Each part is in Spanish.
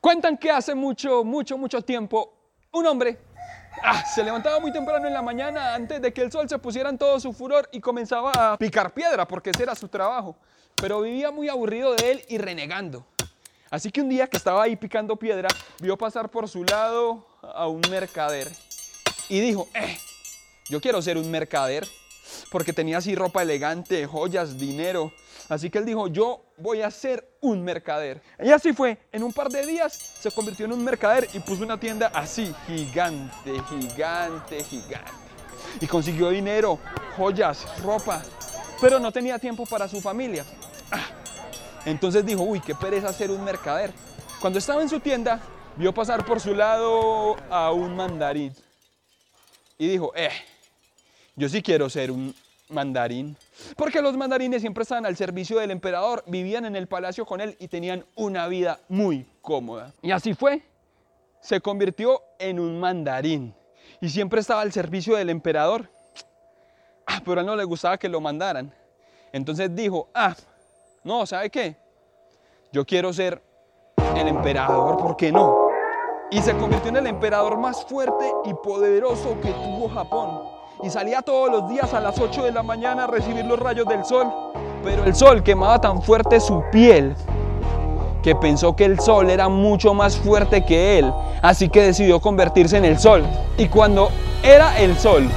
Cuentan que hace mucho, mucho, mucho tiempo un hombre ah, se levantaba muy temprano en la mañana antes de que el sol se pusiera en todo su furor y comenzaba a picar piedra porque ese era su trabajo. Pero vivía muy aburrido de él y renegando. Así que un día que estaba ahí picando piedra, vio pasar por su lado a un mercader y dijo, eh, yo quiero ser un mercader porque tenía así ropa elegante, joyas, dinero. Así que él dijo, yo voy a ser un mercader. Y así fue, en un par de días se convirtió en un mercader y puso una tienda así, gigante, gigante, gigante. Y consiguió dinero, joyas, ropa, pero no tenía tiempo para su familia. Ah, entonces dijo, uy, qué pereza ser un mercader. Cuando estaba en su tienda, vio pasar por su lado a un mandarín. Y dijo, eh, yo sí quiero ser un mandarín. Porque los mandarines siempre estaban al servicio del emperador, vivían en el palacio con él y tenían una vida muy cómoda. Y así fue. Se convirtió en un mandarín. Y siempre estaba al servicio del emperador. Ah, pero a él no le gustaba que lo mandaran. Entonces dijo, ah, no, ¿sabe qué? Yo quiero ser el emperador, ¿por qué no? Y se convirtió en el emperador más fuerte y poderoso que tuvo Japón y salía todos los días a las 8 de la mañana a recibir los rayos del sol. Pero el sol quemaba tan fuerte su piel que pensó que el sol era mucho más fuerte que él, así que decidió convertirse en el sol. Y cuando era el sol,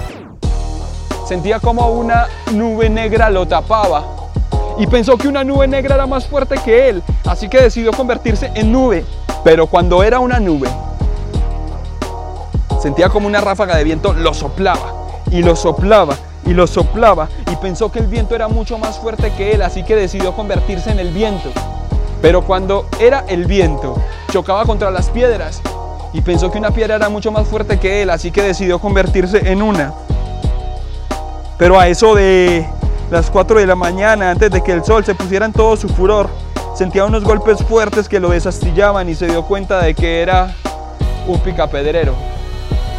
sentía como una nube negra lo tapaba. Y pensó que una nube negra era más fuerte que él, así que decidió convertirse en nube. Pero cuando era una nube, sentía como una ráfaga de viento lo soplaba y lo soplaba y lo soplaba y pensó que el viento era mucho más fuerte que él, así que decidió convertirse en el viento. Pero cuando era el viento, chocaba contra las piedras y pensó que una piedra era mucho más fuerte que él, así que decidió convertirse en una. Pero a eso de las 4 de la mañana, antes de que el sol se pusiera en todo su furor, sentía unos golpes fuertes que lo desastillaban y se dio cuenta de que era un picapedrero.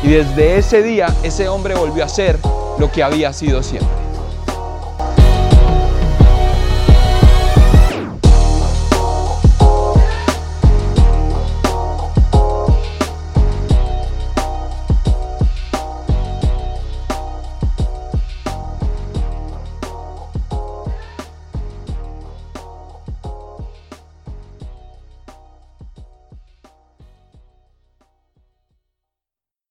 Y desde ese día ese hombre volvió a ser lo que había sido siempre.